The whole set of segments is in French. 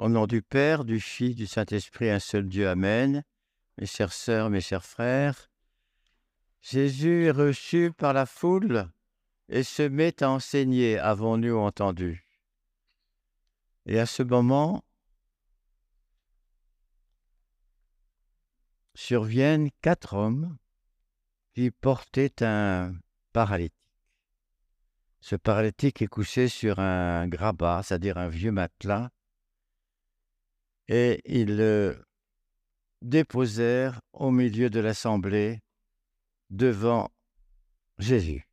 Au nom du Père, du Fils, du Saint-Esprit, un seul Dieu, Amen. Mes chères sœurs, mes chers frères, Jésus est reçu par la foule et se met à enseigner, avons-nous entendu. Et à ce moment, surviennent quatre hommes qui portaient un paralytique. Ce paralytique est couché sur un grabat, c'est-à-dire un vieux matelas, et ils le déposèrent au milieu de l'assemblée devant Jésus.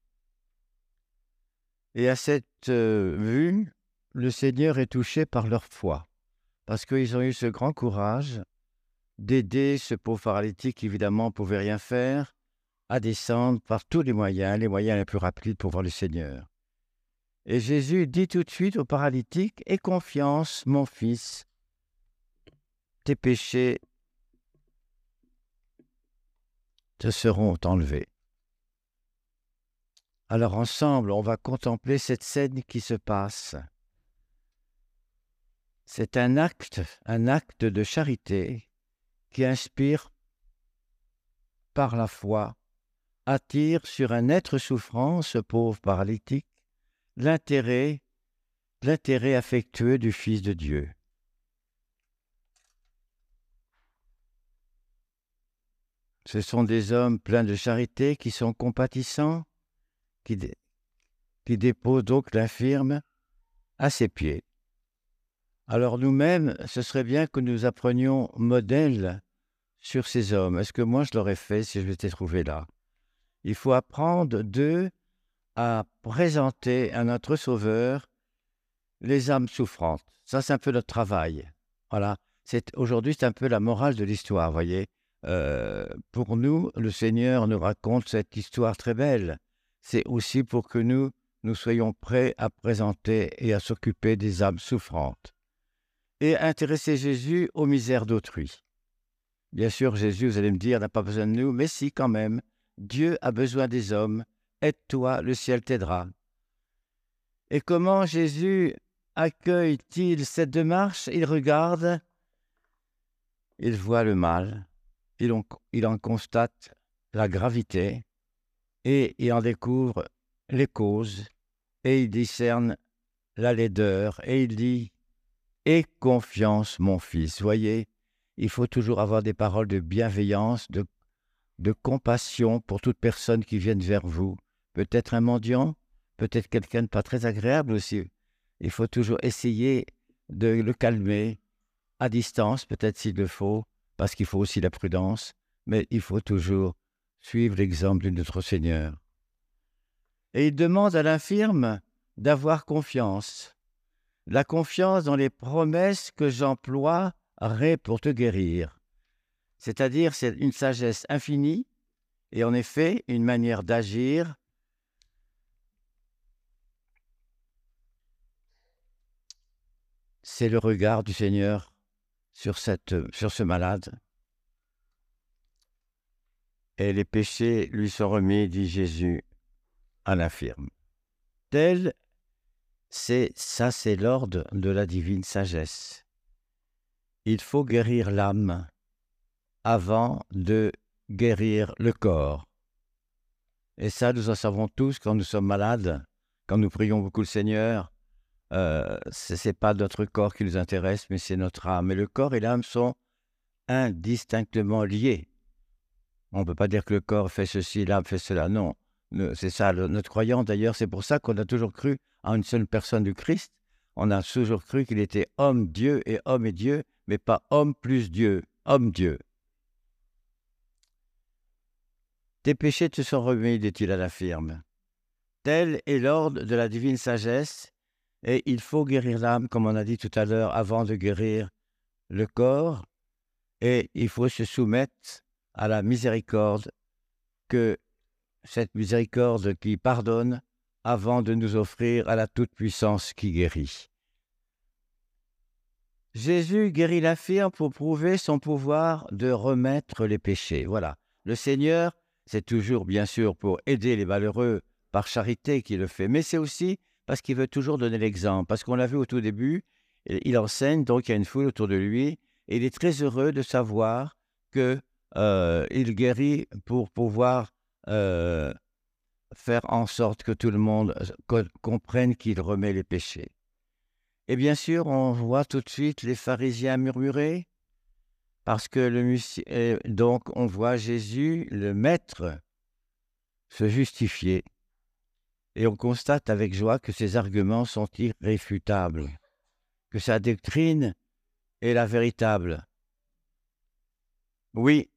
Et à cette euh, vue, le Seigneur est touché par leur foi, parce qu'ils ont eu ce grand courage d'aider ce pauvre paralytique qui, évidemment, ne pouvait rien faire, à descendre par tous les moyens, les moyens les plus rapides pour voir le Seigneur. Et Jésus dit tout de suite au paralytique, Aie confiance, mon fils, tes péchés te seront enlevés. Alors ensemble, on va contempler cette scène qui se passe. C'est un acte, un acte de charité qui inspire par la foi, attire sur un être souffrant, ce pauvre paralytique, l'intérêt, l'intérêt affectueux du Fils de Dieu. Ce sont des hommes pleins de charité qui sont compatissants, qui, déposent donc l'infirme à ses pieds. Alors nous-mêmes, ce serait bien que nous apprenions modèle sur ces hommes. Est-ce que moi je l'aurais fait si je m'étais trouvé là? Il faut apprendre d'eux à présenter à notre Sauveur les âmes souffrantes. Ça, c'est un peu notre travail. Voilà. C'est aujourd'hui, c'est un peu la morale de l'histoire, voyez. Euh, pour nous, le Seigneur nous raconte cette histoire très belle. C'est aussi pour que nous, nous soyons prêts à présenter et à s'occuper des âmes souffrantes. Et intéresser Jésus aux misères d'autrui. Bien sûr, Jésus, vous allez me dire, n'a pas besoin de nous, mais si quand même, Dieu a besoin des hommes. Aide-toi, le ciel t'aidera. Et comment Jésus accueille-t-il cette démarche? Il regarde, il voit le mal, il en, constate la gravité et il en découvre les causes et il discerne la laideur et il dit Aie confiance, mon fils. Voyez, il faut toujours avoir des paroles de bienveillance, de, de compassion pour toute personne qui vienne vers vous. Peut-être un mendiant, peut-être quelqu'un de pas très agréable aussi. Il faut toujours essayer de le calmer à distance, peut-être s'il le faut, parce qu'il faut aussi la prudence, mais il faut toujours suivre l'exemple de notre Seigneur. Et il demande à l'infirme d'avoir confiance, la confiance dans les promesses que j'emploierai pour te guérir. C'est-à-dire, c'est une sagesse infinie et en effet une manière d'agir c'est le regard du Seigneur sur, cette, sur ce malade. Et les péchés lui sont remis, dit Jésus à l'infirme. Tel, c'est ça, c'est l'ordre de la divine sagesse. Il faut guérir l'âme avant de guérir le corps. Et ça, nous en savons tous quand nous sommes malades, quand nous prions beaucoup le Seigneur, euh, ce n'est pas notre corps qui nous intéresse, mais c'est notre âme. Et le corps et l'âme sont indistinctement liés. On ne peut pas dire que le corps fait ceci, l'âme fait cela. Non, c'est ça notre croyance. D'ailleurs, c'est pour ça qu'on a toujours cru en une seule personne du Christ. On a toujours cru qu'il était homme Dieu et homme et Dieu, mais pas homme plus Dieu, homme Dieu. Tes péchés te sont remis, dit-il à l'infirme. Tel est l'ordre de la divine sagesse et il faut guérir l'âme, comme on a dit tout à l'heure, avant de guérir le corps. Et il faut se soumettre à la miséricorde, que cette miséricorde qui pardonne avant de nous offrir à la toute-puissance qui guérit. Jésus guérit l'infirme pour prouver son pouvoir de remettre les péchés. Voilà. Le Seigneur, c'est toujours bien sûr pour aider les malheureux par charité qu'il le fait, mais c'est aussi parce qu'il veut toujours donner l'exemple. Parce qu'on l'a vu au tout début, il enseigne, donc il y a une foule autour de lui, et il est très heureux de savoir que il guérit pour pouvoir faire en sorte que tout le monde comprenne qu'il remet les péchés. Et bien sûr, on voit tout de suite les pharisiens murmurer, parce que le donc on voit Jésus, le Maître, se justifier. Et on constate avec joie que ses arguments sont irréfutables, que sa doctrine est la véritable. Oui,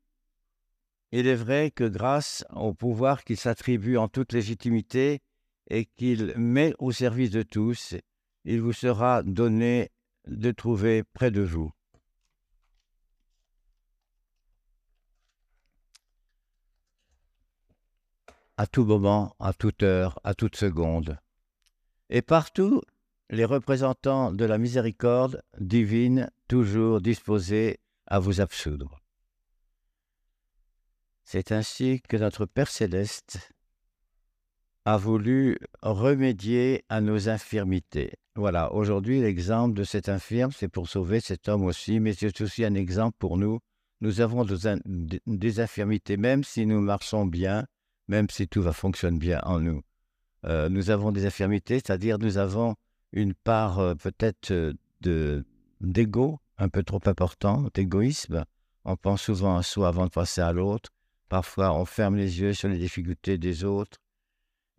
il est vrai que grâce au pouvoir qu'il s'attribue en toute légitimité et qu'il met au service de tous, il vous sera donné de trouver près de vous. À tout moment, à toute heure, à toute seconde. Et partout, les représentants de la miséricorde divine, toujours disposés à vous absoudre. C'est ainsi que notre Père céleste a voulu remédier à nos infirmités. Voilà, aujourd'hui l'exemple de cet infirme, c'est pour sauver cet homme aussi, mais c'est aussi un exemple pour nous. Nous avons des, infirmités, même si nous marchons bien, même si tout va fonctionner bien en nous. Euh, nous avons des infirmités, c'est-à-dire nous avons une part euh, peut-être euh, de d'ego un peu trop important, d'égoïsme. On pense souvent à soi avant de passer à l'autre. Parfois, on ferme les yeux sur les difficultés des autres.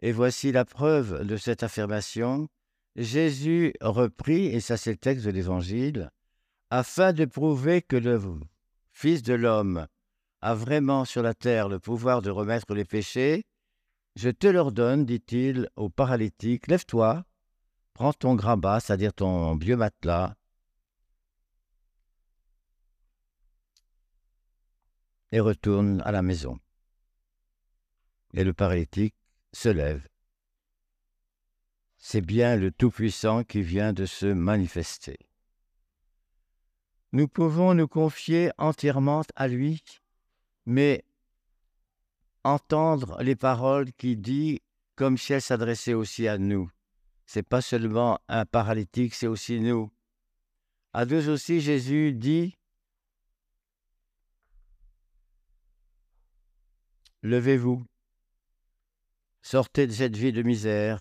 Et voici la preuve de cette affirmation. Jésus reprit, et ça c'est le texte de l'Évangile, afin de prouver que le Fils de l'homme a vraiment sur la terre le pouvoir de remettre les péchés, je te l'ordonne, dit-il au paralytique, lève-toi, prends ton grabat, c'est-à-dire ton vieux matelas, et retourne à la maison. Et le paralytique se lève. C'est bien le Tout-Puissant qui vient de se manifester. Nous pouvons nous confier entièrement à lui, mais entendre les paroles qu'il dit comme si elles s'adressaient aussi à nous. C'est pas seulement un paralytique, c'est aussi nous. À deux aussi, Jésus dit Levez-vous, sortez de cette vie de misère.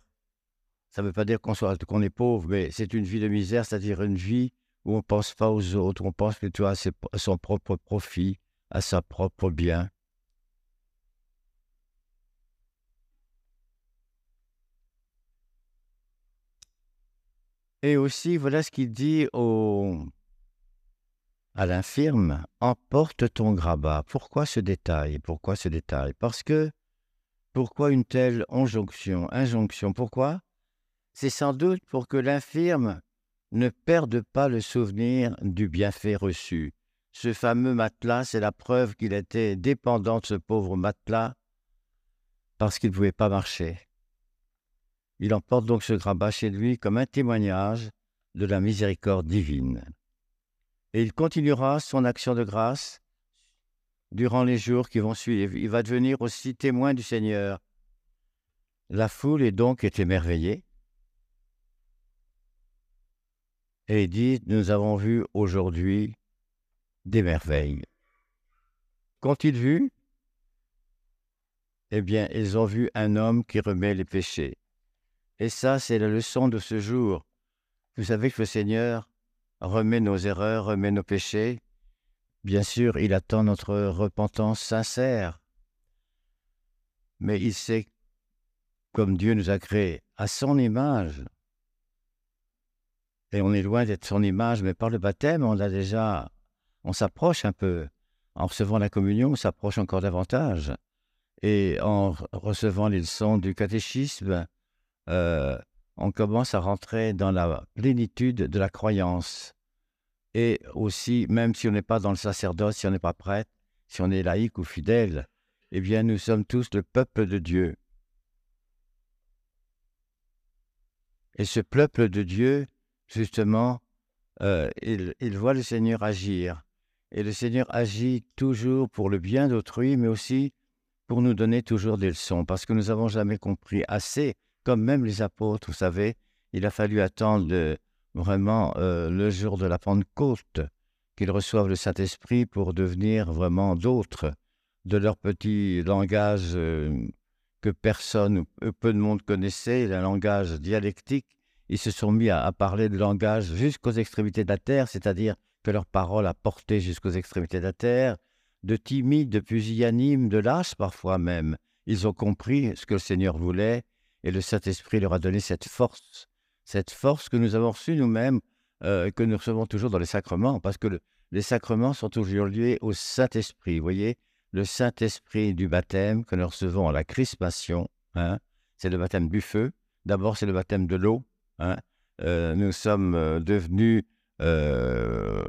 Ça ne veut pas dire qu'on qu'on est pauvre, mais c'est une vie de misère, c'est-à-dire une vie où on ne pense pas aux autres, on pense plutôt à, à son propre profit, à sa propre bien. Et aussi, voilà ce qu'il dit au, à l'infirme, emporte ton grabat. Pourquoi ce détail? Pourquoi ce détail? Parce que, pourquoi une telle injonction Injonction, pourquoi? C'est sans doute pour que l'infirme ne perde pas le souvenir du bienfait reçu. Ce fameux matelas, c'est la preuve qu'il était dépendant de ce pauvre matelas parce qu'il ne pouvait pas marcher. Il emporte donc ce grabat chez lui comme un témoignage de la miséricorde divine et il continuera son action de grâce durant les jours qui vont suivre. Il va devenir aussi témoin du Seigneur. La foule est donc émerveillée. Et dit, nous avons vu aujourd'hui des merveilles. Qu'ont-ils vu? Eh bien, ils ont vu un homme qui remet les péchés. Et ça, c'est la leçon de ce jour. Vous savez que le Seigneur remet nos erreurs, remet nos péchés. Bien sûr, il attend notre repentance sincère. Mais il sait, comme Dieu nous a créés à son image, et on est loin d'être son image, mais par le baptême, on a déjà, on s'approche un peu. En recevant la communion, on s'approche encore davantage. Et en recevant les leçons du catéchisme, euh, on commence à rentrer dans la plénitude de la croyance. Et aussi, même si on n'est pas dans le sacerdoce, si on n'est pas prêtre, si on est laïque ou fidèle, eh bien, nous sommes tous le peuple de Dieu. Et ce peuple de Dieu, justement, euh, il, il voit le Seigneur agir. Et le Seigneur agit toujours pour le bien d'autrui, mais aussi pour nous donner toujours des leçons, parce que nous n'avons jamais compris assez comme même les apôtres, vous savez, il a fallu attendre vraiment euh, le jour de la Pentecôte, qu'ils reçoivent le Saint-Esprit pour devenir vraiment d'autres, de leur petit langage euh, que personne ou peu de monde connaissait, le langage dialectique. Ils se sont mis à, parler de langage jusqu'aux extrémités de la terre, c'est-à-dire que leur parole a porté jusqu'aux extrémités de la terre, de timides, de pusillanimes, de lâches parfois même. Ils ont compris ce que le Seigneur voulait et le Saint-Esprit leur a donné cette force, cette force que nous avons reçue nous-mêmes, euh, que nous recevons toujours dans les sacrements, parce que les sacrements sont toujours liés au Saint-Esprit. Vous voyez, le Saint-Esprit du baptême que nous recevons à la crispation, hein, c'est le baptême du feu. D'abord, c'est le baptême de l'eau. Hein. Euh, nous sommes euh,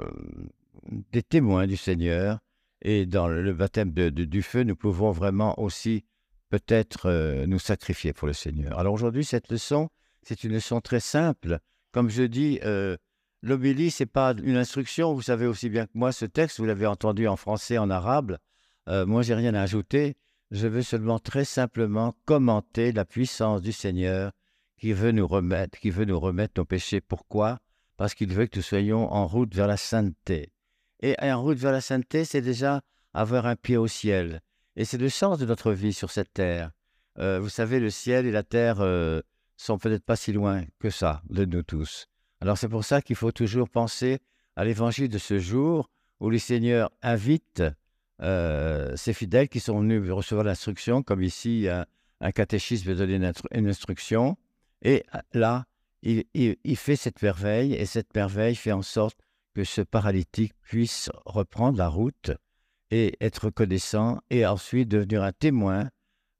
des témoins du Seigneur. Et dans le baptême du feu, nous pouvons vraiment aussi peut-être euh, nous sacrifier pour le Seigneur. Alors aujourd'hui, cette leçon, c'est une leçon très simple. Comme je dis, euh, l'obélie, ce n'est pas une instruction. Vous savez aussi bien que moi, ce texte, vous l'avez entendu en français, en arabe. Euh, moi, j'ai rien à ajouter. Je veux seulement très simplement commenter la puissance du Seigneur qui veut nous remettre, qui veut nous remettre nos péchés. Pourquoi? Parce qu'il veut que nous soyons en route vers la sainteté. Et en route vers la sainteté, c'est déjà avoir un pied au ciel. Et c'est le sens de notre vie sur cette terre. Euh, vous savez, le ciel et la terre euh, sont peut-être pas si loin que ça de nous tous. Alors c'est pour ça qu'il faut toujours penser à l'évangile de ce jour où le Seigneur invite euh, ses fidèles qui sont venus recevoir l'instruction, comme ici un, un catéchisme veut donner une, instruction. Et là, il, fait cette merveille et cette merveille fait en sorte que ce paralytique puisse reprendre la route et être reconnaissant et ensuite devenir un témoin,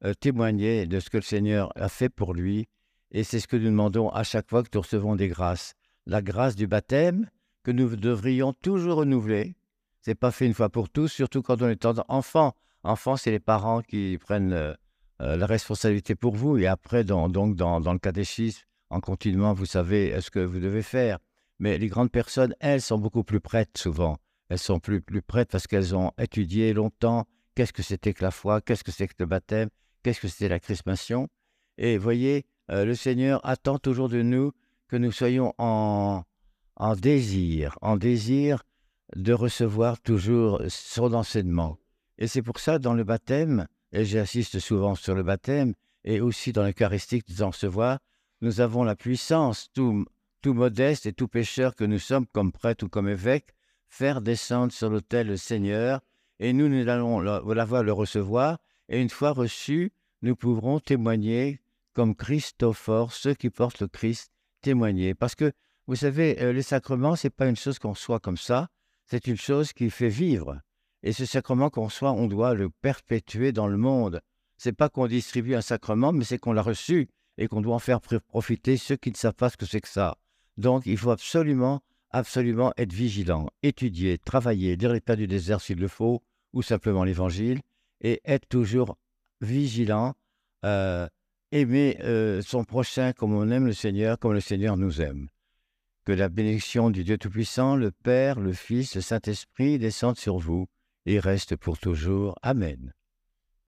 euh, témoigner de ce que le Seigneur a fait pour lui. Et c'est ce que nous demandons à chaque fois que nous recevons des grâces. La grâce du baptême que nous devrions toujours renouveler. C'est pas fait une fois pour tous, surtout quand on est enfant. Enfant, c'est les parents qui prennent euh, euh, la responsabilité pour vous. Et après, donc dans le catéchisme, en continuant, vous savez ce que vous devez faire. Mais les grandes personnes, elles, sont beaucoup plus prêtes souvent. Elles sont plus, plus prêtes parce qu'elles ont étudié longtemps qu'est-ce que c'était que la foi, qu'est-ce que c'est que le baptême, qu'est-ce que c'était la chrismation. Et voyez, euh, le Seigneur attend toujours de nous que nous soyons en, en désir, en désir de recevoir toujours son enseignement. Et c'est pour ça, dans le baptême, et j'insiste souvent sur le baptême, et aussi dans l'Eucharistique de recevoir, nous avons la puissance, tout, modeste et tout pécheur que nous sommes comme prêtre ou comme évêque, faire descendre sur l'autel le Seigneur, et nous, nous allons l'avoir le recevoir, et une fois reçu, nous pourrons témoigner comme Christophore, ceux qui portent le Christ, témoigner. Parce que, vous savez, euh, les sacrements, ce n'est pas une chose qu'on soit comme ça, c'est une chose qui fait vivre. Et ce sacrement qu'on soit, on doit le perpétuer dans le monde. C'est pas qu'on distribue un sacrement, mais c'est qu'on l'a reçu et qu'on doit en faire profiter ceux qui ne savent pas ce que c'est que ça. Donc, il faut absolument absolument être vigilant, étudier, travailler, lire les pas du désert s'il le faut, ou simplement l'évangile, et être toujours vigilant, euh, aimer euh, son prochain comme on aime le Seigneur, comme le Seigneur nous aime. Que la bénédiction du Dieu Tout-Puissant, le Père, le Fils, le Saint-Esprit descende sur vous et reste pour toujours. Amen.